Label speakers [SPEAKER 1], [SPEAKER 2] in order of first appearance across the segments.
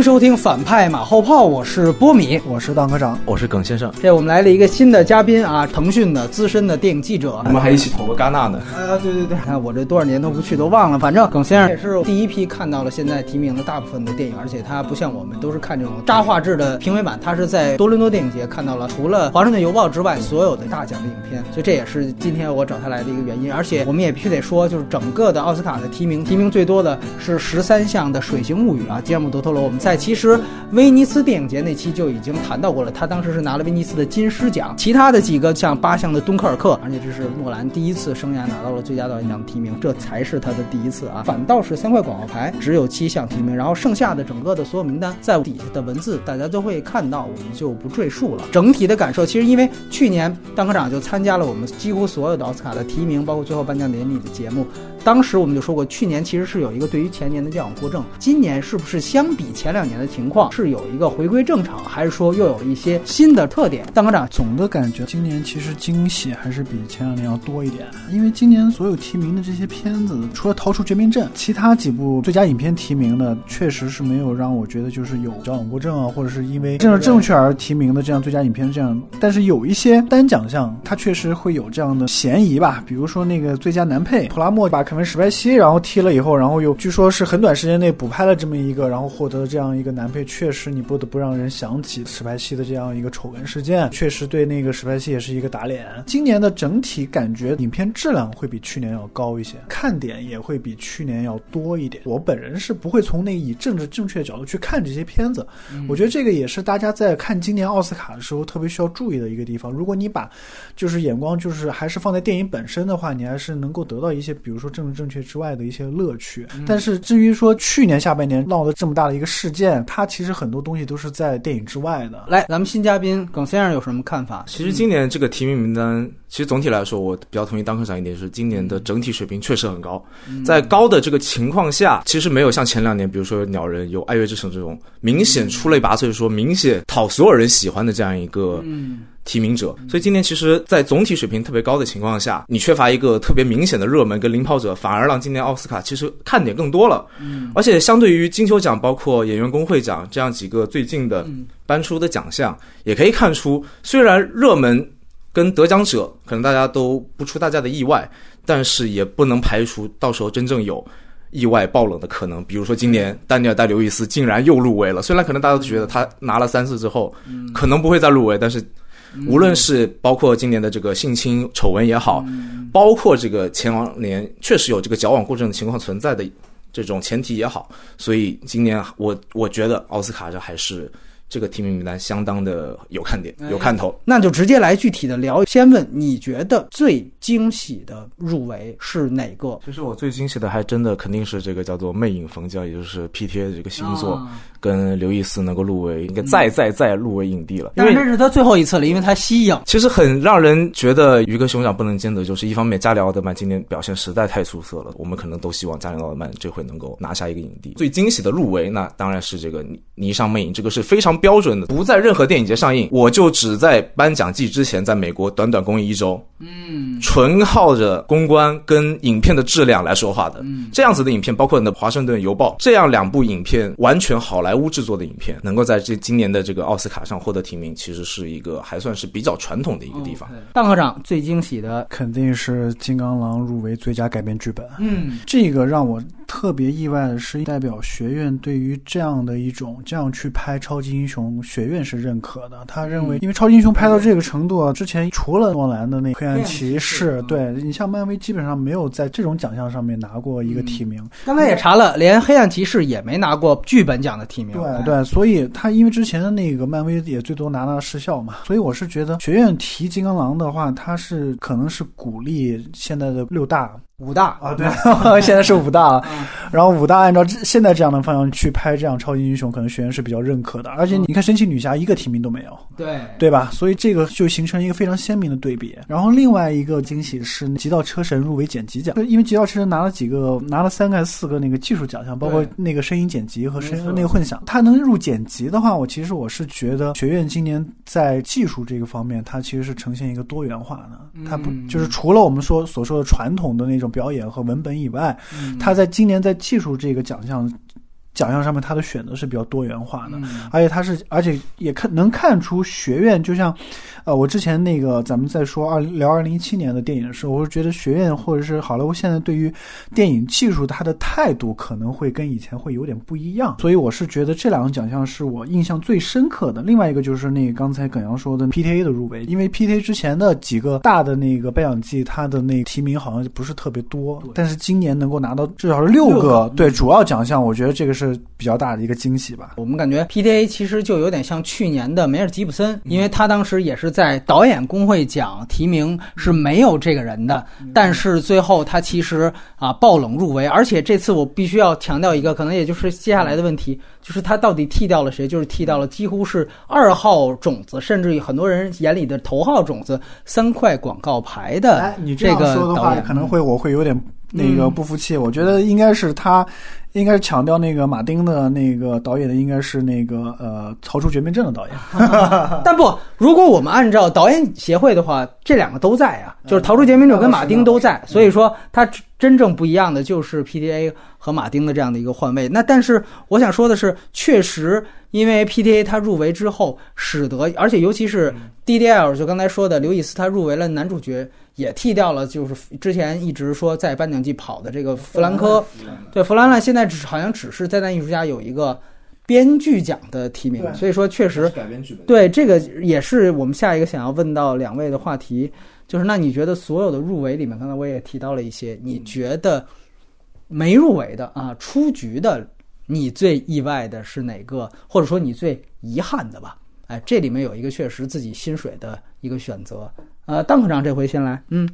[SPEAKER 1] 欢迎收听反派马后炮，我是波米，
[SPEAKER 2] 我是当科长，
[SPEAKER 3] 我是耿先生。
[SPEAKER 1] 这我们来了一个新的嘉宾啊，腾讯的资深的电影记者。
[SPEAKER 3] 我们还一起投过戛纳呢。
[SPEAKER 1] 啊，对对对，啊，我这多少年都不去，都忘了。反正耿先生也是第一批看到了现在提名的大部分的电影，而且他不像我们都是看这种渣画质的评委版，他是在多伦多电影节看到了除了《华盛顿邮报》之外所有的大奖的影片，所以这也是今天我找他来的一个原因。而且我们也必须得说，就是整个的奥斯卡的提名，提名最多的是十三项的《水形物语》啊，吉尔姆·德托罗。我们在其实威尼斯电影节那期就已经谈到过了，他当时是拿了威尼斯的金狮奖，其他的几个像八项的《敦刻尔克》，而且这是诺兰第一次生涯拿到了最佳导演奖提名，这才是他的第一次啊。反倒是三块广告牌只有七项提名，然后剩下的整个的所有名单在底下的文字大家都会看到，我们就不赘述了。整体的感受，其实因为去年当科长就参加了我们几乎所有的奥斯卡的提名，包括最后颁奖典礼的节目。当时我们就说过，去年其实是有一个对于前年的矫枉过正，今年是不是相比前两两年的情况是有一个回归正常，还是说又有一些新的特点？当科长，
[SPEAKER 2] 总的感觉今年其实惊喜还是比前两年要多一点，因为今年所有提名的这些片子，除了逃出绝命镇，其他几部最佳影片提名的，确实是没有让我觉得就是有矫枉过正啊，或者是因为政治正确而提名的这样最佳影片这样。但是有一些单奖项，它确实会有这样的嫌疑吧，比如说那个最佳男配普拉莫把。肯文史派西，然后踢了以后，然后又据说是很短时间内补拍了这么一个，然后获得了这样一个男配，确实你不得不让人想起史派西的这样一个丑闻事件，确实对那个史派西也是一个打脸。今年的整体感觉影片质量会比去年要高一些，看点也会比去年要多一点。我本人是不会从那以政治正确的角度去看这些片子，我觉得这个也是大家在看今年奥斯卡的时候特别需要注意的一个地方。如果你把就是眼光就是还是放在电影本身的话，你还是能够得到一些，比如说。政治正确之外的一些乐趣，但是至于说去年下半年闹得这么大的一个事件，它其实很多东西都是在电影之外的。
[SPEAKER 1] 来，咱们新嘉宾耿先生有什么看法？
[SPEAKER 3] 其实今年这个提名名单，其实总体来说，我比较同意当科长一点，是今年的整体水平确实很高。在高的这个情况下，其实没有像前两年，比如说鸟人有《爱乐之城》这种明显出类拔萃，说明显讨所有人喜欢的这样一个。提名者，所以今年其实，在总体水平特别高的情况下，你缺乏一个特别明显的热门跟领跑者，反而让今年奥斯卡其实看点更多了。嗯，而且相对于金球奖、包括演员工会奖这样几个最近的颁出的奖项，也可以看出，虽然热门跟得奖者可能大家都不出大家的意外，但是也不能排除到时候真正有意外爆冷的可能。比如说今年丹尼尔戴刘易斯竟然又入围了，虽然可能大家都觉得他拿了三次之后，可能不会再入围，但是。无论是包括今年的这个性侵丑闻也好，包括这个前年确实有这个矫枉过正的情况存在的这种前提也好，所以今年我我觉得奥斯卡这还是。这个提名名单相当的有看点，有看头，
[SPEAKER 1] 那就直接来具体的聊。先问你觉得最惊喜的入围是哪个？
[SPEAKER 3] 其实我最惊喜的还真的肯定是这个叫做《魅影逢娇》，也就是 P T A 的这个新作，跟刘易斯能够入围，应该再再再入围影帝了。
[SPEAKER 1] 因为这是他最后一次了，因为他息影。
[SPEAKER 3] 其实很让人觉得鱼跟熊掌不能兼得，就是一方面加里奥德曼今年表现实在太出色了，我们可能都希望加里奥德曼这回能够拿下一个影帝。最惊喜的入围，那当然是这个《霓裳魅影》，这个是非常。标准的不在任何电影节上映，我就只在颁奖季之前，在美国短短公映一周，嗯，纯靠着公关跟影片的质量来说话的，嗯，这样子的影片，包括你的《华盛顿邮报》这样两部影片，完全好莱坞制作的影片，能够在这今年的这个奥斯卡上获得提名，其实是一个还算是比较传统的一个地方。
[SPEAKER 1] 大科长最惊喜的。
[SPEAKER 2] 肯定是《金刚狼》入围最佳改编剧本，嗯，这个让我特别意外的是，代表学院对于这样的一种这样去拍超级英雄。学院是认可的，他认为，因为超级英雄拍到这个程度，之前除了诺兰的那黑暗骑士，对你像漫威基本上没有在这种奖项上面拿过一个提名。
[SPEAKER 1] 刚才也查了，连黑暗骑士也没拿过剧本奖的提名。
[SPEAKER 2] 对对，所以他因为之前的那个漫威也最多拿了失效嘛，所以我是觉得学院提金刚狼的话，他是可能是鼓励现在的六大。
[SPEAKER 1] 武大
[SPEAKER 2] 啊，对，现在是武大，然后武大按照现在这样的方向去拍这样超级英雄，可能学院是比较认可的。而且你看神奇女侠一个提名都没有，
[SPEAKER 1] 对
[SPEAKER 2] 对吧？所以这个就形成一个非常鲜明的对比。然后另外一个惊喜是《极道车神》入围剪辑奖，因为《极道车神》拿了几个，拿了三个还是、四个那个技术奖项，包括那个声音剪辑和声那个混响。它能入剪辑的话，我其实我是觉得学院今年在技术这个方面，它其实是呈现一个多元化的。它不就是除了我们说所说的传统的那种。表演和文本以外，他在今年在技术这个奖项奖项上面他的选择是比较多元化的，而且他是而且也看能看出学院就像，呃，我之前那个咱们在说二聊二零一七年的电影的时候，我是觉得学院或者是好莱坞现在对于电影技术它的态度可能会跟以前会有点不一样，所以我是觉得这两个奖项是我印象最深刻的。另外一个就是那个刚才耿阳说的 PTA 的入围，因为 PTA 之前的几个大的那个颁奖季，它的那个提名好像不是特别多，但是今年能够拿到至少是六个对主要奖项，我觉得这个是比较大的一个惊喜吧。
[SPEAKER 1] 我们感觉 PTA 其实就有点像去年的梅尔吉普森，因为他当时也是在导演工会奖提名是没有这个人的，但是最后他其实啊爆冷入围，而且这次我必须要强调一个，可能也就是接下来的问题，就是他到底替掉了谁？就是替掉了几乎是二号种子，甚至于很多人眼里的头号种子三块广告牌的
[SPEAKER 2] 哎，你
[SPEAKER 1] 这个
[SPEAKER 2] 样说的
[SPEAKER 1] 导演，
[SPEAKER 2] 话可能会我会有点那个不服气。我觉得应该是他，应该是强调那个马丁的那个导演的，应该是那个呃《逃出绝命镇》的导演。
[SPEAKER 1] 但不，如果我们按照导演协会的话，这两个都在啊，就是《逃出绝命镇》跟马丁都在，所以说它真正不一样的就是 PTA 和马丁的这样的一个换位。那但是我想说的是，确实因为 PTA 他入围之后，使得而且尤其是 DDL，就刚才说的刘易斯他入围了男主角，也替掉了就是之前一直说在颁奖季跑的这个弗兰科，对弗兰兰现在只好像只是灾难艺术家有一个。编剧奖的提名，所以说确实
[SPEAKER 3] 改编剧本。
[SPEAKER 1] 对这个也是我们下一个想要问到两位的话题，就是那你觉得所有的入围里面，刚才我也提到了一些，你觉得没入围的啊，出局的，你最意外的是哪个，或者说你最遗憾的吧？哎，这里面有一个确实自己薪水的一个选择。呃，邓科长这回先来，嗯。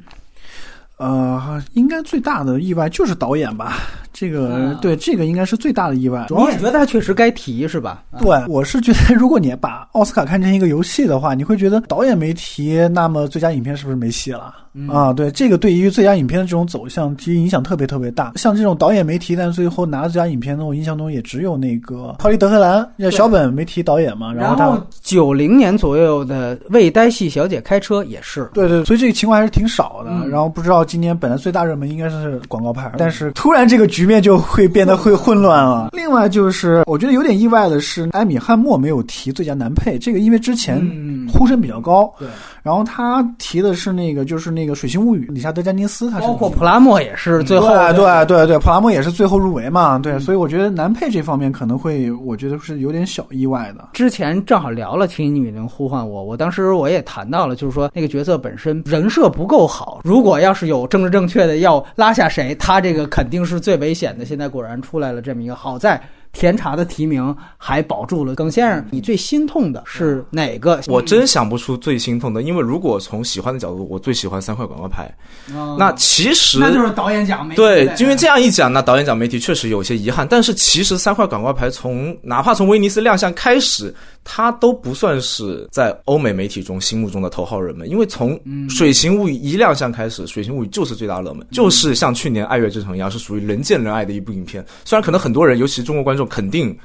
[SPEAKER 2] 呃，应该最大的意外就是导演吧，这个、
[SPEAKER 1] 啊
[SPEAKER 2] 对这个应该是最大的意外。主
[SPEAKER 1] 你
[SPEAKER 2] 要
[SPEAKER 1] 也觉得他确实该提是吧？啊
[SPEAKER 2] 对，我是觉得，如果你把奥斯卡看成一个游戏的话，你会觉得导演没提，那么最佳影片是不是没戏了？啊，对，这个对于最佳影片的这种走向，其实影响特别特别大。像这种导演没提，但最后拿了最佳影片的，我印象中也只有那个《逃离德黑兰》，那小本没提导演嘛，
[SPEAKER 1] 然
[SPEAKER 2] 后他
[SPEAKER 1] 零年左右的《为呆系小姐开车》也是，
[SPEAKER 2] 对对，所以这个情况还是挺少的。
[SPEAKER 1] 嗯
[SPEAKER 2] 然后不知道今年本来最大热门应该是广告牌，但是突然这个局面就会变得会混乱了。另外就是我觉得有点意外的是，艾米汉默没有提最佳男配，这个因为之前
[SPEAKER 1] 嗯
[SPEAKER 2] 呼声比较高，
[SPEAKER 1] 对，
[SPEAKER 2] 然后他提的是那个就是那个《水形物语》里夏德加尼斯，他是
[SPEAKER 1] 包括普拉默也是最后
[SPEAKER 2] 对对对对，普拉默也是最后入围嘛，对，所以我觉得男配这方面可能会，我觉得是有点小意外的。
[SPEAKER 1] 之前正好聊了《请女人呼唤我》，我当时我也谈到了，就是说那个角色本身人设不够好，如果要是有政治正确的要拉下谁，他这个肯定是最危险的。现在果然出来了这么一个，好在甜茶的提名还保住了。耿先生，你最心痛的是哪个？
[SPEAKER 3] 我真想不出最心痛的，因为如果从喜欢的角度，我最喜欢三块广告牌。
[SPEAKER 1] 哦
[SPEAKER 3] 那其实
[SPEAKER 1] 那就是导演奖没
[SPEAKER 3] 对，因为这样一讲，那导演奖媒体确实有些遗憾。但是其实三块广告牌从哪怕从威尼斯亮相开始，它都不算是在欧美媒体中心目中的头号热门。因为从《水形物语》一亮相开始，《水形物语》就是最大热门，就是像去年《爱乐之城》一样，是属于人见人爱的一部影片。虽然可能很多人，尤其是中国观众，肯定。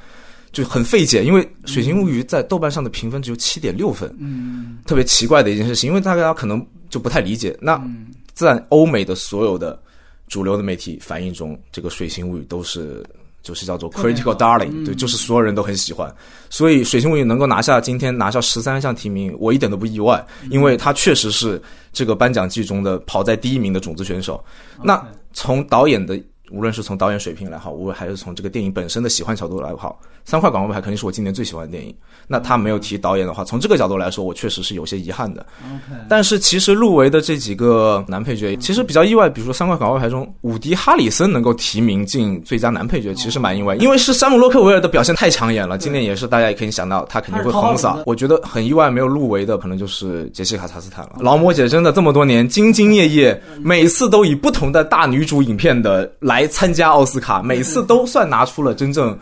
[SPEAKER 3] 就很费解，因为《水形物语》在豆瓣上的评分只有七点六分，
[SPEAKER 1] 嗯，
[SPEAKER 3] 特别奇怪的一件事情，因为大家可能就不太理解。那
[SPEAKER 1] 嗯
[SPEAKER 3] 在欧美的所有的主流的媒体反应中，这个《水形物语》都是就是叫做 critical darling，、
[SPEAKER 1] 嗯
[SPEAKER 3] 对，就是所有人都很喜欢。所以《水星物语》能够拿下今天拿下十三项提名，我一点都不意外，
[SPEAKER 1] 嗯
[SPEAKER 3] 因为他确实是这个颁奖季中的跑在第一名的种子选手。那从导演的。无论是从导演水平来好，无论还是从这个电影本身的喜欢角度来好，三块广告牌肯定是我今年最喜欢的电影。那他没有提导演的话，从这个角度来说，我确实是有些遗憾的。
[SPEAKER 1] OK，
[SPEAKER 3] 但是其实入围的这几个男配角，其实比较意外。比如说三块广告牌中，伍迪·哈里森能够提名进最佳男配角，其实蛮意外，因为是山姆·洛克维尔的表现太抢眼了。今年也是大家也可以想到，他肯定会横扫。我觉得很意外，没有入围的可能就是杰西卡·查斯坦了。劳模姐真的这么多年兢兢业业，每次都以不同的大女主影片的来来参加奥斯卡，每次都算拿出了真正。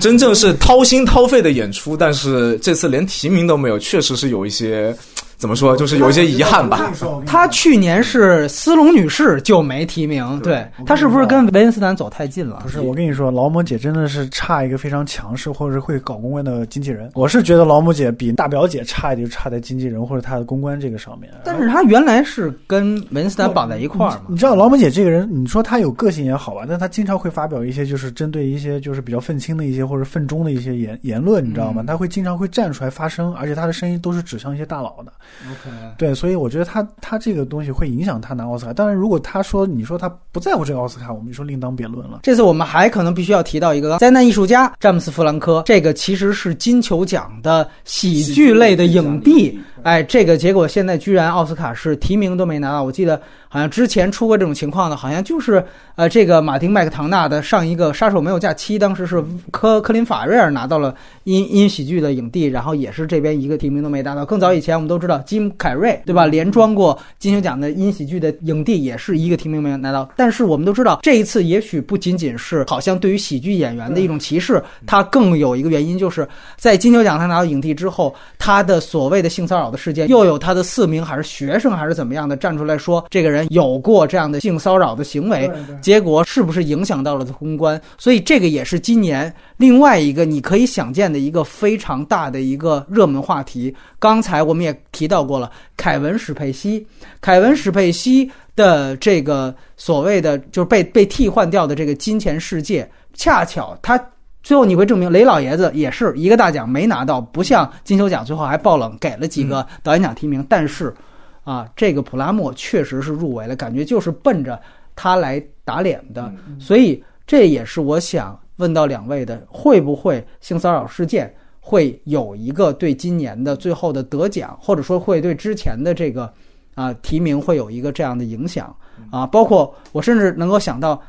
[SPEAKER 3] 真正是掏心掏肺的演出，但是这次连提名都没有，确实是有一些怎么说，就是有一些遗憾吧。
[SPEAKER 1] 他去年是斯隆女士就没提名，对他是不是跟维恩斯坦走太近了？
[SPEAKER 2] 不是，我跟你说，劳模姐真的是差一个非常强势或者会搞公关的经纪人。我是觉得劳模姐比大表姐差一点，就差在经纪人或者她的公关这个上面。
[SPEAKER 1] 但是她原来是跟维恩斯坦绑在一块儿嘛。
[SPEAKER 2] 你知道劳模姐这个人，你说她有个性也好吧，但她经常会发表一些就是针对一些就是比较愤青的一些或者愤中的一些言言论，你知道吗？她会经常会站出来发声，而且她的声音都是指向一些大佬的。
[SPEAKER 1] OK，
[SPEAKER 2] 对，所以我觉得他他这个东西会影响他拿奥斯卡。当然，如果他说你说他不在乎这个奥斯卡，我们就说另当别论了。
[SPEAKER 1] 这次我们还可能必须要提到一个灾难艺术家詹姆斯·弗兰科，这个其实是金球奖的喜剧类的影帝。哎，这个结果现在居然奥斯卡是提名都没拿到。我记得好像之前出过这种情况的，好像就是呃，这个马丁麦克唐纳的上一个《杀手没有假期》，当时是科 科林法瑞尔拿到了音音喜剧的影帝，然后也是这边一个提名都没拿到。更早以前我们都知道金凯瑞对吧，连装过金球奖的音喜剧的影帝，也是一个提名没有拿到。但是我们都知道，这一次也许不仅仅是好像对于喜剧演员的一种歧视，它更有一个原因，就是在金球奖他拿到影帝之后，他的所谓的性骚扰的。事件又有他的四名还是学生还是怎么样的站出来说这个人有过这样的性骚扰的行为，结果是不是影响到了他公关？所以这个也是今年另外一个你可以想见的一个非常大的一个热门话题。刚才我们也提到过了，凯文史佩西，凯文史佩西的这个所谓的就是被被替换掉的这个金钱世界，恰巧他。最后你会证明雷老爷子也是一个大奖没拿到，不像金球奖最后还爆冷给了几个导演奖提名。但是，啊，这个普拉莫确实是入围了，感觉就是奔着他来打脸的。所以这也是我想问到两位的：会不会性骚扰事件会有一个对今年的最后的得奖，或者说会对之前的这个啊提名会有一个这样的影响？啊，包括我甚至能够想到，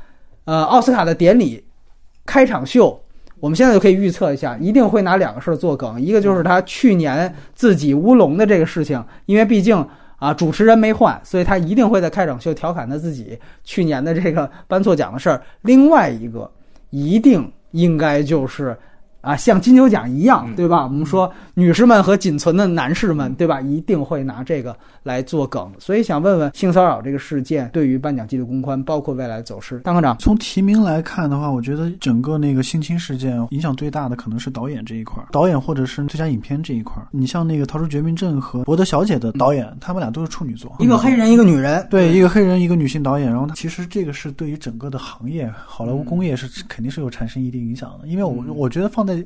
[SPEAKER 1] 呃，奥斯卡的典礼开场秀。我们现在就可以预测一下，一定会拿两个事儿做梗，一个就是他去年自己乌龙的这个事情，因为毕竟啊主持人没换，所以他一定会在开场秀调侃他自己去年的这个颁错奖的事儿。另外一个，一定应该就是。啊，像金球奖一样，对吧？我们说女士们和仅存的男士们，对吧？一定会拿这个来做梗。所以想问问，性骚扰这个事件对于颁奖季的公关，包括未来走势，张科长。
[SPEAKER 2] 从提名来看的话，我觉得整个那个性侵事件影响最大的可能是导演这一块，导演或者是最佳影片这一块。你像那个《逃出绝命镇》和《伯德小姐》的导演，他们俩都是处女座，
[SPEAKER 1] 一个黑人，一个女人。
[SPEAKER 2] 对，一个黑人，一个女性导演。然后，其实这个是对于整个的行业，好莱坞工业是肯定是有产生一定影响的。因为我我觉得放在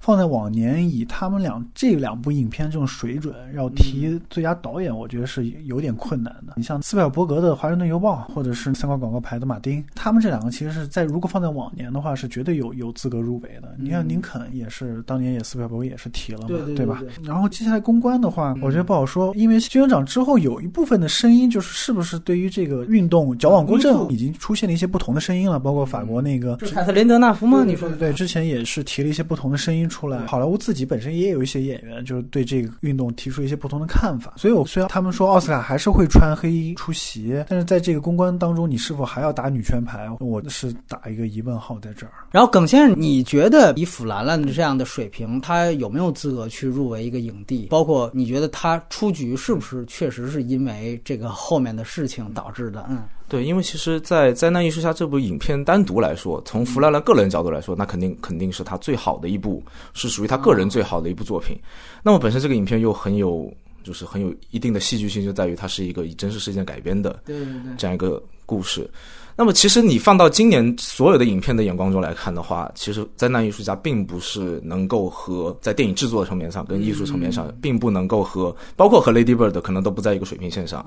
[SPEAKER 2] 放在往年以他们俩这两部影片这种水准，要提最佳导演，我觉得是有点困难的。你像斯皮尔伯格的《华盛顿邮报》，或者是三块广告牌的马丁，他们这两个其实是在如果放在往年的话，是绝对有有资格入围的。你看林肯也是当年也斯皮尔伯格也是提了嘛，
[SPEAKER 1] 对
[SPEAKER 2] 吧？然后接下来公关的话，我觉得不好说，因为金球奖之后有一部分的声音就是是不是对于这个运动矫枉过正，已经出现了一些不同的声音了。包括法国那个
[SPEAKER 1] 凯瑟琳德纳夫吗？你说
[SPEAKER 2] 的对，之前也是提了一些不同的声音出来。好莱坞自己。本身也有一些演员，就是对这个运动提出一些不同的看法。所以，我虽然他们说奥斯卡还是会穿黑衣出席，但是在这个公关当中，你是否还要打女权牌？我是打一个疑问号在这儿。
[SPEAKER 1] 然后，耿先生，你觉得以弗兰兰的这样的水平，他有没有资格去入围一个影帝？包括你觉得他出局是不是确实是因为这个后面的事情导致的？嗯。
[SPEAKER 3] 对，因为其实，在《灾难艺术家》这部影片单独来说，从弗兰兰个人角度来说，那肯定肯定是他最好的一部，是属于他个人最好的一部作品。那么本身这个影片又很有，就是很有一定的戏剧性，就在于它是一个以真实事件改编的这样一个故事。那么其实你放到今年所有的影片的眼光中来看的话，其实《灾难艺术家》并不是能够和在电影制作层面上跟艺术层面上，并不能够和包括和《Lady Bird》可能都不在一个水平线上。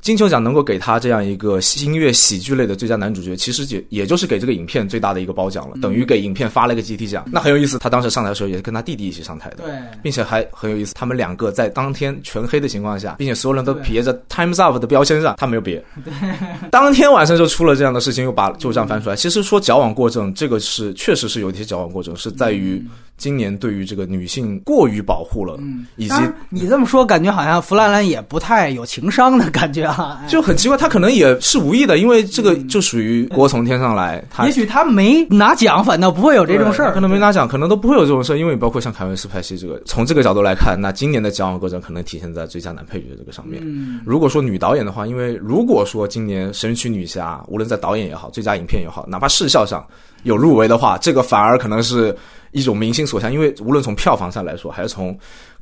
[SPEAKER 3] 金球奖能够给他这样一个音乐喜剧类的最佳男主角，其实也也就是给这个影片最大的一个褒奖了，等于给影片发了一个集体奖。那很有意思，他当时上台的时候也是跟他弟弟一起上台的，
[SPEAKER 1] 对，
[SPEAKER 3] 并且还很有意思，他们两个在当天全黑的情况下，并且所有人都别着 Times Up 的标签上，他没有别。当天晚上就出了这样的事情，又把旧账翻出来。其实说矫枉过正，这个是确实是有一些矫枉过正，是在于今年对于这个女性过于保护了，
[SPEAKER 1] 嗯，
[SPEAKER 3] 以及
[SPEAKER 1] 你这么说，感觉好像弗兰兰也不太有情商的感觉啊。哎
[SPEAKER 3] 就很奇怪，他可能也是无意的，因为这个就属于锅从天上来，他
[SPEAKER 1] 也许他没拿奖，反倒不会有这种事儿
[SPEAKER 3] 可。能没拿奖，可能都不会有这种事儿，因为包括像凯文·斯派西这个，从这个角度来看，那今年的奖网歌阵可能体现在最佳男配角这个上面。
[SPEAKER 1] 嗯，
[SPEAKER 3] 如果说女导演的话，因为如果说今年《神曲女侠》无论在导演也好，最佳影片也好，哪怕视效上有入围的话，这个反而可能是一种民心所向，因为无论从票房上来说，还是从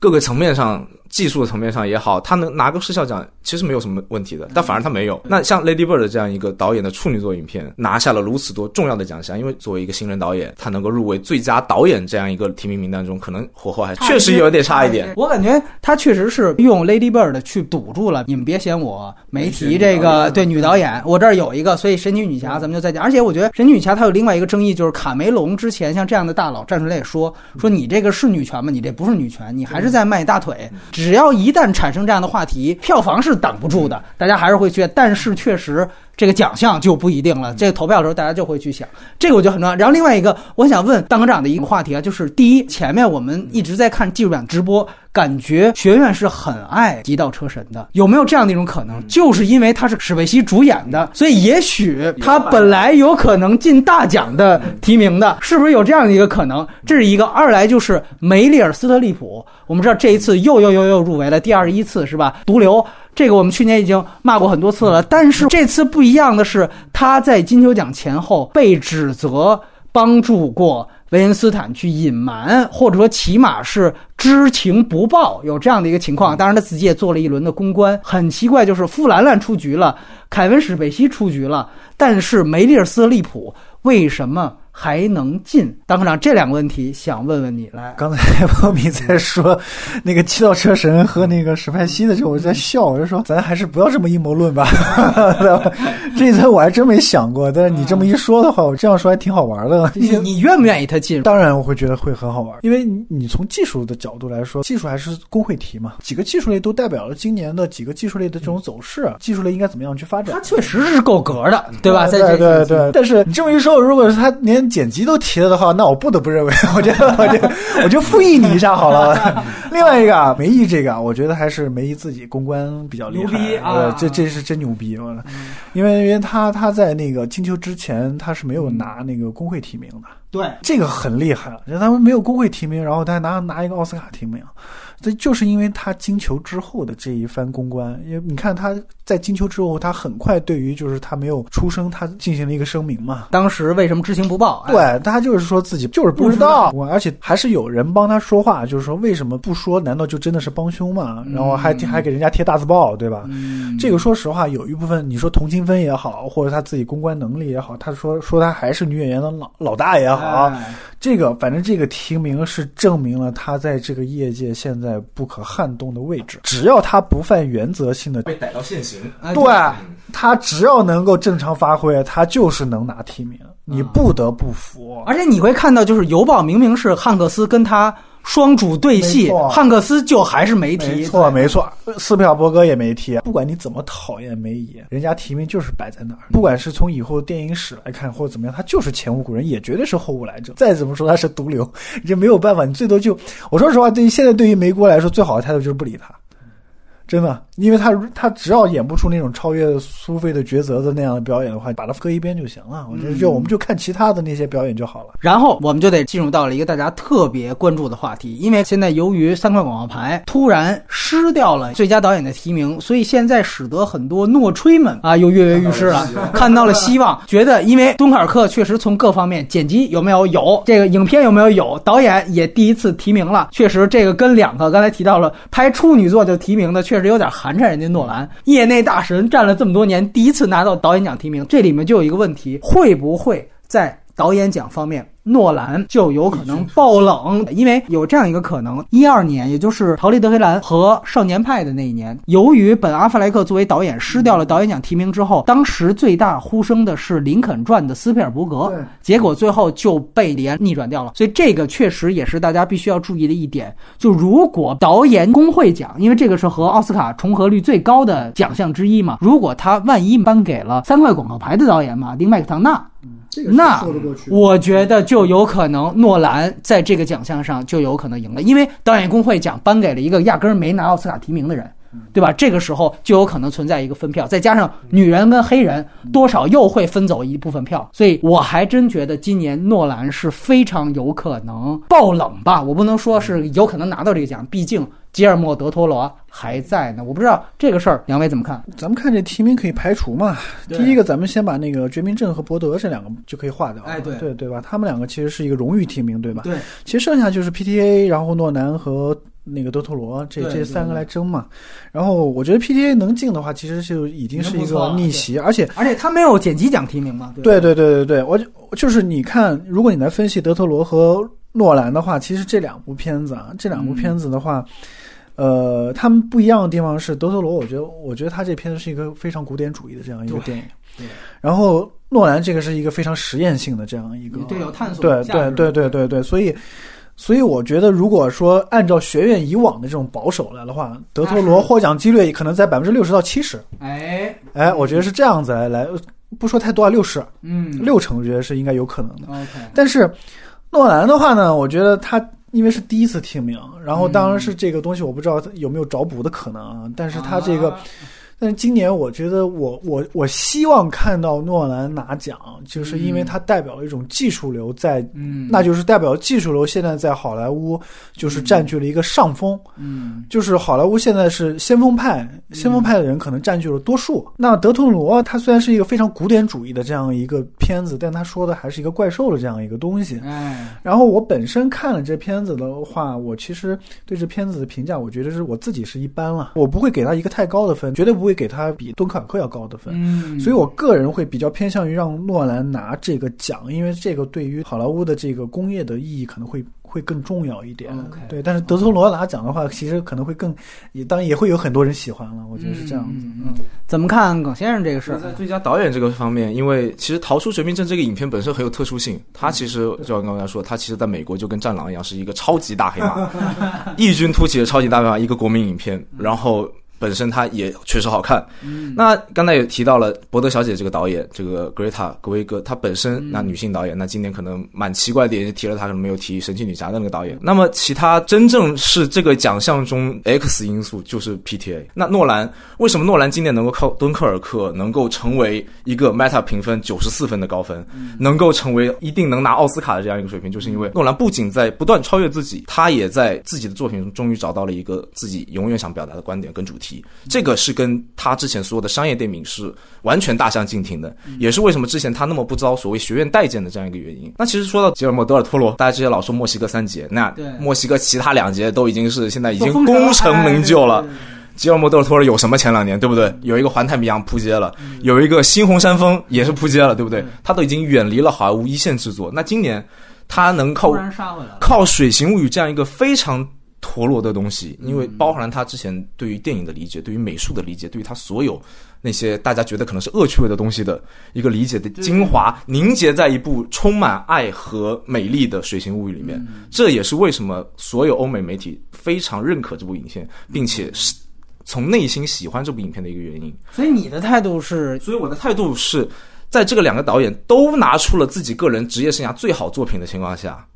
[SPEAKER 3] 各个层面上、技术层面上也好，他能拿个视效奖其实没有什么问题的，但反而他没有。那像 Lady Bird 这样一个导演的处女作影片，拿下了如此多重要的奖项，因为作为一个新人导演，他能够入围最佳导演这样一个提名名单中，可能火候还确实有点差一点。
[SPEAKER 1] 我感觉他确实是用 Lady Bird 去堵住了，你们别嫌我没提这个对女导演，我这儿有一个，所以神奇女侠咱们就再讲。而且我觉得神奇女侠它有另外一个争议，就是卡梅隆之前像这样的大佬站出来也说说你这个是女权吗？你这不是女权，你还是在卖大腿。只要一旦产生这样的话题，票房是挡不住的，大家还是会去。但是确实。这个奖项就不一定了，这个投票的时候大家就会去想，这个我觉得很重要。然后另外一个，我想问当科长的一个话题啊，就是第一，前面我们一直在看技术版直播，感觉学院是很爱《极道车神》的，有没有这样的一种可能？就是因为他是史贝西主演的，所以也许他本来有可能进大奖的提名的，是不是有这样的一个可能？这是一个。二来就是梅丽尔·斯特利普，我们知道这一次又又又又入围了第二十一次是吧？毒瘤。这个我们去年已经骂过很多次了，但是这次不一样的是，他在金球奖前后被指责帮助过维恩斯坦去隐瞒，或者说起码是知情不报，有这样的一个情况。当然，他自己也做了一轮的公关。很奇怪，就是富兰兰出局了，凯文史贝西出局了，但是梅丽尔斯利普为什么？还能进，当科长这两个问题想问问你来。
[SPEAKER 2] 刚才 波米在说那个七道车神和那个史派西的时候，我在笑，我就说咱还是不要这么阴谋论吧。这一层我还真没想过，但是你这么一说的话，我这样说还挺好玩的。
[SPEAKER 1] 你你愿不愿意他进？
[SPEAKER 2] 当然我会觉得会很好玩，因为你你从技术的角度来说，技术还是工会题嘛，几个技术类都代表了今年的几个技术类的这种走势，技术类应该怎么样去发展？
[SPEAKER 1] 它确实是够格的，对吧？
[SPEAKER 2] 对对对。但是你这么一说，如果是他连剪辑都提了的话，那我不得不认为，我觉得我就我就复议你一下好了。另外一个啊，梅姨这个，我觉得还是梅姨自己公关比较厉害，
[SPEAKER 1] 牛逼
[SPEAKER 2] 啊！这这是真牛逼，因为因为他他在那个金球之前他是没有拿那个工会提名的，
[SPEAKER 1] 对，
[SPEAKER 2] 这个很厉害了，他们没有工会提名，然后他拿拿一个奥斯卡提名。这就是因为他金球之后的这一番公关，因为你看他在金球之后，他很快对于就是他没有出生，他进行了一个声明嘛。
[SPEAKER 1] 当时为什么知情不报？
[SPEAKER 2] 对他就是说自己就是不知道，而且还是有人帮他说话，就是说为什么不说？难道就真的是帮凶吗？然后还还给人家贴大字报，对吧？这个说实话，有一部分你说同情分也好，或者他自己公关能力也好，他说说他还是女演员的老老大也好，这个反正这个提名是证明了他在这个业界现在。在不可撼动的位置，只要他不犯原则性的
[SPEAKER 3] 被逮到现行，
[SPEAKER 2] 对他只要能够正常发挥，他就是能拿提名，你不得不服。
[SPEAKER 1] 而且你会看到，就是邮报明明是汉克斯跟他双主对戏，汉克斯就还是没提，
[SPEAKER 2] 没错没错，斯皮尔伯格也没提。不管你怎么讨厌梅姨，人家提名就是摆在那儿。不管是从以后电影史来看，或者怎么样，他就是前无古人，也绝对是后无来者。再怎么说他是毒瘤，你这没有办法，你最多就我说实话，对于现在对于梅姑来说，最好的态度就是不理他。真的，因为他他只要演不出那种超越苏菲的抉择的那样的表演的话，把它搁一边就行了。我觉得就我们就看其他的那些表演就好了。
[SPEAKER 1] 然后我们就得进入到了一个大家特别关注的话题，因为现在由于三块广告牌突然失掉了最佳导演的提名，所以现在使得很多诺吹们啊又跃跃欲试了，看到了希望，觉得因为敦刻尔克确实从各方面剪辑有没有有，这个影片有没有有，导演也第一次提名了，确实这个跟两个刚才提到了拍处女作就提名的确。确实有点寒碜，人家诺兰业内大神站了这么多年，第一次拿到导演奖提名，这里面就有一个问题：会不会在导演奖方面？诺兰就有可能爆冷，因为有这样一个可能：一二年，也就是《逃离德黑兰》和《少年派》的那一年，由于本·阿弗莱克作为导演失掉了导演奖提名之后，当时最大呼声的是《林肯传》的斯皮尔伯格，结果最后就被连逆转掉了。所以这个确实也是大家必须要注意的一点。就如果导演工会奖，因为这个是和奥斯卡重合率最高的奖项之一嘛，如果他万一颁给了三块广告牌的导演马丁·麦克唐纳。那。我觉得就有可能诺兰在这个奖项上就有可能赢了，因为导演工会奖颁给了一个压根儿没拿奥斯卡提名的人，对吧？这个时候就有可能存在一个分票，再加上女人跟黑人多少又会分走一部分票，所以我还真觉得今年诺兰是非常有可能爆冷吧，我不能说是有可能拿到这个奖，毕竟吉尔莫·德托罗还在呢，我不知道这个事儿两位怎么看？
[SPEAKER 2] 咱们看这提名可以排除嘛？第一个，咱们先把那个《绝命镇》和伯德这两个就可以划掉了。
[SPEAKER 1] 哎对
[SPEAKER 2] 对对吧？他们两个其实是一个荣誉提名，对吧？
[SPEAKER 1] 对，
[SPEAKER 2] 其实剩下就是 PTA，然后诺兰和那个德托罗这这三个来争嘛。然后我觉得 PTA 能进的话，其实就已经是一个逆袭，而且
[SPEAKER 1] 而且他没有剪辑奖提名嘛？
[SPEAKER 2] 对对对对对，我就就是你看，如果你来分析德特罗和诺兰的话，其实这两部片子啊，这两部片子的话，呃，他们不一样的地方是德特罗，我觉得我觉得他这片子是一个非常古典主义的这样一个电影
[SPEAKER 1] 对，
[SPEAKER 2] 然后诺兰这个是一个非常实验性的这样一个，
[SPEAKER 1] 对有探索
[SPEAKER 2] 对对对对对对，所以。所以我觉得，如果说按照学院以往的这种保守来的话，德特罗获奖几率可能在百分之六十到七十。
[SPEAKER 1] 哎，
[SPEAKER 2] 哎，我觉得是这样子来来，不说太多啊，六十
[SPEAKER 1] 嗯，
[SPEAKER 2] 六成，我觉得是应该有可能的。
[SPEAKER 1] OK，
[SPEAKER 2] 但是诺兰的话呢，我觉得他因为是第一次听名，然后当然
[SPEAKER 1] 嗯
[SPEAKER 2] 是这个东西我不知道有没有找补的可能啊。但是他这个，
[SPEAKER 1] 啊
[SPEAKER 2] 但是今年我觉得我我我希望看到诺兰拿奖，就是因为它代表了一种技术流在，
[SPEAKER 1] 嗯，
[SPEAKER 2] 那就是代表技术流现在在好莱坞就是占据了一个上风。
[SPEAKER 1] 嗯
[SPEAKER 2] 就是好莱坞现在是先锋派，先锋派的人可能占据了多数。那德图罗他虽然是一个非常古典主义的这样一个片子，但他说的还是一个怪兽的这样一个东西。
[SPEAKER 1] 哎，
[SPEAKER 2] 然后我本身看了这片子的话，我其实对这片子的评价，我觉得是我自己是一般了，我不会给他一个太高的分，绝对不会给他比敦刻尔克要高的分。
[SPEAKER 1] 嗯，
[SPEAKER 2] 所以，我个人会比较偏向于让诺兰拿这个奖，因为这个对于好莱坞的这个工业的意义可能会会更重要一点。对，但是德托罗拿奖的话，其实可能会更，也当然也会有很多人喜欢了。我觉得是这样子。
[SPEAKER 1] 嗯嗯怎么看耿先生这个事儿？
[SPEAKER 3] 在最佳导演这个方面，因为其实《逃出绝命镇》这个影片本身很有特殊性，它其实就像刚才说，它其实在美国就跟《战狼》一样，是一个超级大黑马，异军突起的超级大黑马，一个国民影片，然后。本身它也确实好看，
[SPEAKER 1] 嗯
[SPEAKER 3] 那刚才也提到了伯德小姐这个导演，这个格瑞塔格威格，她本身那女性导演，那今年可能蛮奇怪的，也提了她，可能没有提神奇女侠的那个导演。那么其他真正是这个奖项中 X 因素就是 PTA。那诺兰为什么诺兰今年能够靠敦刻尔克能够成为一个 Meta 评分九十四分的高分，能够成为一定能拿奥斯卡的这样一个水平，就是因为诺兰不仅在不断超越自己，他也在自己的作品中终于找到了一个自己永远想表达的观点跟主题。这个是跟他之前所有的商业电影是完全大相径庭的，也是为什么之前他那么不遭所谓学院待见的这样一个原因。那其实说到吉尔莫·德尔托罗，大家之前老说墨西哥三杰，那墨西哥其他两杰都已经是现在已经功成名就了吉尔莫·德尔托罗有什么？前两年对不对？有一个《环太平洋》扑街了，有一个《猩红山峰》也是扑街了，对不对？他都已经远离了好莱坞一线制作。那今年他能靠。靠《水形物语》这样一个非常陀螺的东西，因为包含了他之前对于电影的理解、对于美术的理解、对于他所有那些大家觉得可能是恶趣味的东西的一个理解的精华，凝结在一部充满爱和美丽的《水形物语》里面。这也是为什么所有欧美媒体非常认可这部影片，并且是从内心喜欢这部影片的一个原因。
[SPEAKER 1] 所以你的态度是，
[SPEAKER 3] 所以我的态度是，在这个两个导演都拿出了自己个人职业生涯最好作品的情况下，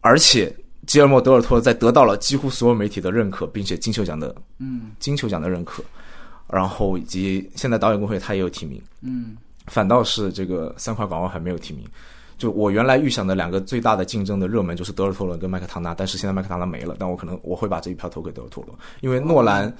[SPEAKER 3] 而且吉尔莫·德尔托在得到了几乎所有媒体的认可，并且金球奖的
[SPEAKER 1] 嗯
[SPEAKER 3] 金球奖的认可，然后以及现在导演工会他也有提名，
[SPEAKER 1] 嗯
[SPEAKER 3] 反倒是这个三块广告还没有提名。就我原来预想的两个最大的竞争的热门就是德尔托罗跟麦克唐纳，但是现在麦克唐纳没了，但我可能我会把这一票投给德尔托罗，因为诺兰。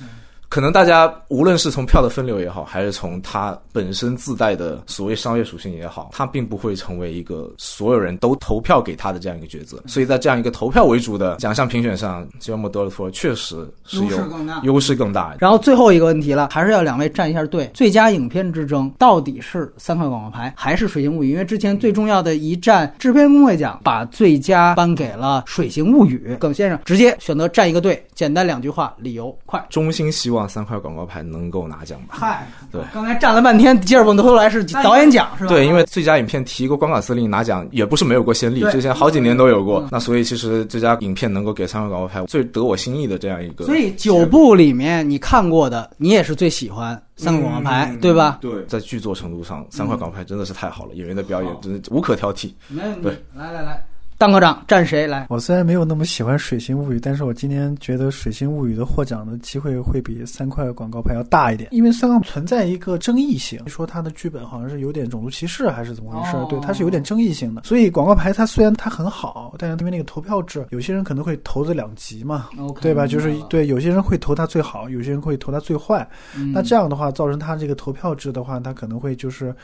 [SPEAKER 3] 可能大家无论是从票的分流也好，还是从它本身自带的所谓商业属性也好，它并不会成为一个所有人都投票给他的这样一个角色。所以在这样一个投票为主的奖项评选上，吉尔莫·德尔托确实是有
[SPEAKER 1] 优势更大
[SPEAKER 3] 优势更大。
[SPEAKER 1] 然后最后一个问题了，还是要两位站一下队。最佳影片之争到底是三块广告牌还是水形物语？因为之前最重要的一站制片工会奖把最佳颁给了水形物语。耿先生直接选择站一个队，简单两句话，理由快。
[SPEAKER 3] 衷心希望望三块广告牌能够拿奖吧。
[SPEAKER 1] 嗨，
[SPEAKER 3] 对，
[SPEAKER 1] 刚才站了半天，吉尔蹦头来是导演奖是吧？
[SPEAKER 3] 对，因为最佳影片提一个《光杆司令》拿奖也不是没有过先例，之前好几年都有过
[SPEAKER 1] 嗯。
[SPEAKER 3] 那所以其实最佳影片能够给三块广告牌，最得我心意的这样一个。
[SPEAKER 1] 所以九部里面你看过的，你也是最喜欢三个广告牌，
[SPEAKER 3] 嗯
[SPEAKER 1] 对吧？
[SPEAKER 3] 对，在剧作程度上，三块广告牌真的是太好了，演员的表演真的无可挑剔。
[SPEAKER 1] 没问题
[SPEAKER 3] 对，
[SPEAKER 1] 来来来，当科长站谁来？
[SPEAKER 2] 我虽然没有那么喜欢《水星物语》，但是我今天觉得《水星物语》的获奖的机会会比三块广告牌要大一点，因为三块存在一个争议性，说它的剧本好像是有点种族歧视还是怎么回事？
[SPEAKER 1] 哦
[SPEAKER 2] 对，它是有点争议性的。所以广告牌它虽然它很好，但是因为那个投票制，有些人可能会投这两极嘛。对吧？就是对，有些人会投它最好，有些人会投它最坏。
[SPEAKER 1] 嗯
[SPEAKER 2] 那这样的话，造成他这个投票制的话，他可能会就是，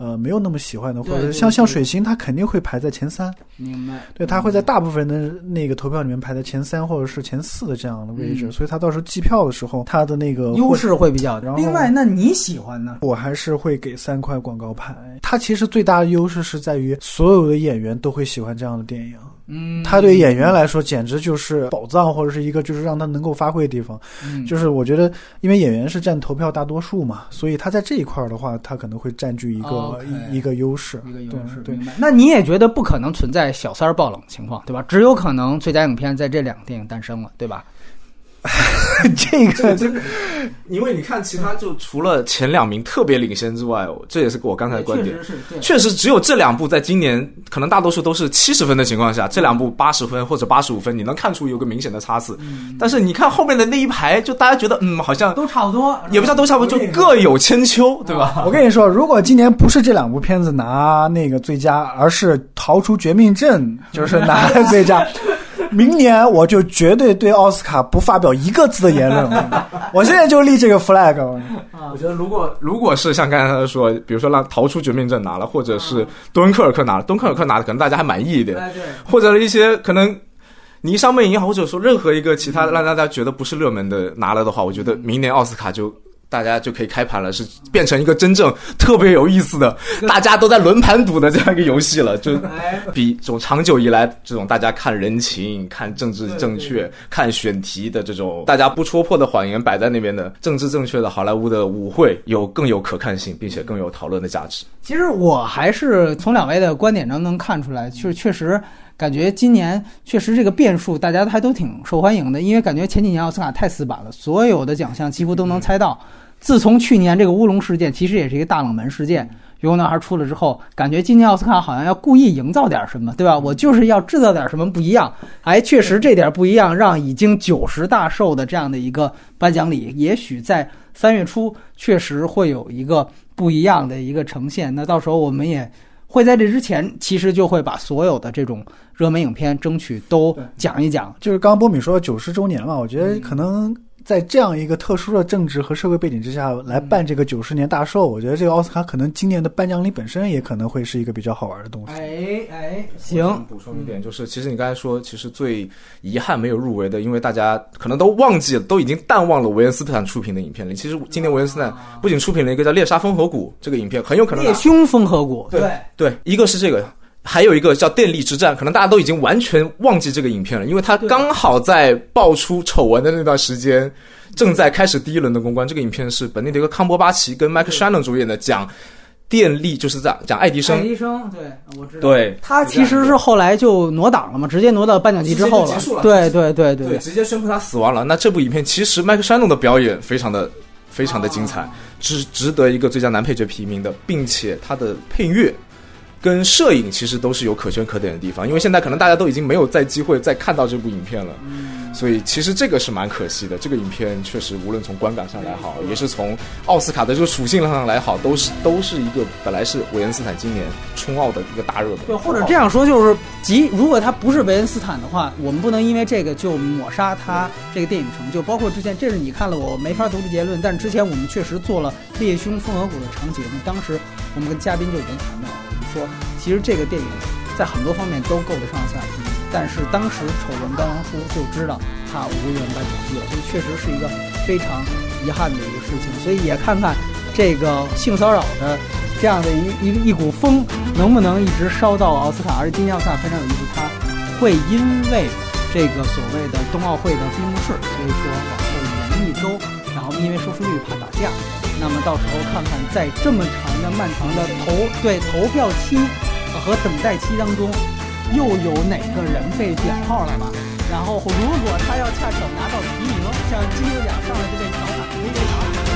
[SPEAKER 2] 呃，没有那么喜欢的，或者像像水星，他肯定会排在前三。
[SPEAKER 1] 明白。
[SPEAKER 2] 对，他会在大部分的那个投票里面排在前三或者是前四的这样的位置，
[SPEAKER 1] 嗯
[SPEAKER 2] 所以他到时候计票的时候，他的那个
[SPEAKER 1] 优势会比较
[SPEAKER 2] 然后
[SPEAKER 1] 另外，那你喜欢呢？
[SPEAKER 2] 我还是会给三块广告牌。它其实最大的优势是在于所有的演员都会喜欢这样的电影。
[SPEAKER 1] 嗯，
[SPEAKER 2] 他对演员来说简直就是宝藏，或者是一个就是让他能够发挥的地方。
[SPEAKER 1] 嗯
[SPEAKER 2] 就是我觉得，因为演员是占投票大多数嘛，所以他在这一块儿的话，他可能会占据一个、一一个优势。
[SPEAKER 1] 一个优势，
[SPEAKER 2] 对对？
[SPEAKER 1] 那你也觉得不可能存在小三儿爆冷情况，对吧？只有可能最佳影片在这两个电影诞生了，对吧？
[SPEAKER 2] 这个
[SPEAKER 3] 这个，因为你看其他就除了前两名特别领先之外，这也是我刚才的观点。
[SPEAKER 1] 是
[SPEAKER 3] 确实，只有这两部在今年可能大多数都是七十分的情况下，这两部八十分或者八十五分，你能看出有个明显的差次。但是你看后面的那一排，就大家觉得嗯，好像
[SPEAKER 1] 都差不多，
[SPEAKER 3] 也不叫都差不多，就各有千秋，对吧？
[SPEAKER 2] 我跟你说，如果今年不是这两部片子拿那个最佳，而是《逃出绝命镇》就是拿最佳，明年我就绝对对奥斯卡不发表一个字的言论。我现在就立这个 flag。
[SPEAKER 3] 我觉得如果如果是像刚才他说，比如说让逃出绝命镇拿了，或者是敦刻尔克拿了，敦刻尔克拿了，可能大家还满意一点，或者一些可能。霓裳魅影也好，或者说任何一个其他让大家觉得不是热门的拿了的话，我觉得明年奥斯卡就大家就可以开盘了，是变成一个真正特别有意思的，大家都在轮盘赌的这样一个游戏了，就
[SPEAKER 1] 哎，
[SPEAKER 3] 比这种长久以来这种大家看人情、看政治正
[SPEAKER 1] 对
[SPEAKER 3] 确、看选题的这种大家不戳破的谎言摆在那边的政治正确的好莱坞的舞会，有更有可看性，并且更有讨论的价值。
[SPEAKER 1] 其实我还是从两位的观点中能看出来，就是确实感觉今年确实这个变数大家还都挺受欢迎的，因为感觉前几年奥斯卡太死板了，所有的奖项几乎都能猜到。自从去年这个乌龙事件，其实也是一个大冷门事件，游泳男孩出了之后，感觉今年奥斯卡好像要故意营造点什么，对吧？我就是要制造点什么不一样。哎，确实这点不一样，让已经九十大寿的这样的一个颁奖礼，也许在三月初确实会有一个不一样的一个呈现。那到时候我们也会在这之前，其实就会把所有的这种热门影片争取都讲一讲。
[SPEAKER 2] 就是刚刚波米说九十周年嘛，我觉得可能在这样一个特殊的政治和社会背景之下来办这个九十年大寿，我觉得这个奥斯卡可能今年的颁奖礼本身也可能会是一个比较好玩的东西。
[SPEAKER 1] 哎哎，行，
[SPEAKER 3] 补充一点，就是其实你刚才说，其实最遗憾没有入围的，因为大家可能都忘记了，都已经淡忘了维恩斯坦出品的影片了。其实今年维恩斯坦不仅出品了一个叫《猎杀风河谷》这个影片，很有可能
[SPEAKER 1] 猎凶风河谷，
[SPEAKER 3] 对。对，一个是这个，还有一个叫《电力之战》，可能大家都已经完全忘记这个影片了，因为它刚好在爆出丑闻的那段时间，正在开始第一轮的公关。这个影片是本地的一个·康伯巴奇跟麦克·山农主演的，讲电力，就是在讲爱迪生
[SPEAKER 1] 爱
[SPEAKER 3] 生。
[SPEAKER 1] 迪生，对，我知道。
[SPEAKER 3] 对，
[SPEAKER 1] 他其实是后来就挪档了嘛，直接挪到颁奖季之后
[SPEAKER 3] 了结束了
[SPEAKER 1] 对对对对
[SPEAKER 3] 对，直接宣布他死亡了。那这部影片其实麦克·山农的表演非常的非常的精彩，值值得一个最佳男配角提名的，并且他的配乐。跟摄影其实都是有可圈可点的地方，因为现在可能大家都已经没有再机会再看到这部影片了，所以其实这个是蛮可惜的。这个影片确实无论从观感上来好，也是从奥斯卡的这个属性上来好，都是都是一个本来是韦恩斯坦今年冲奥的一个大热门。
[SPEAKER 1] 对，或者这样说就是，即如果他不是韦恩斯坦的话，我们不能因为这个就抹杀他这个电影成就。包括之前，这是你看了我没法得出结论，但之前我们确实做了《猎凶风河谷》的长节目，当时我们跟嘉宾就已经谈到了，我们说其实这个电影在很多方面都够得上赛，但是当时丑闻刚刚出就知道他无缘颁奖季了，所以确实是一个非常遗憾的一个事情。所以也看看这个性骚扰的这样的一一一股风能不能一直烧到奥斯卡。而且今年奥斯卡非常有意思，它会因为这个所谓的冬奥会的闭幕式，所以说往后延一周，然后因为收视率怕打架。那么到时候看看，在这么长的漫长的投对投票期和等待期当中，又有哪个人被点炮了吧？然后如果他要恰巧拿到提名，像金球奖上来就被调侃，没被调侃。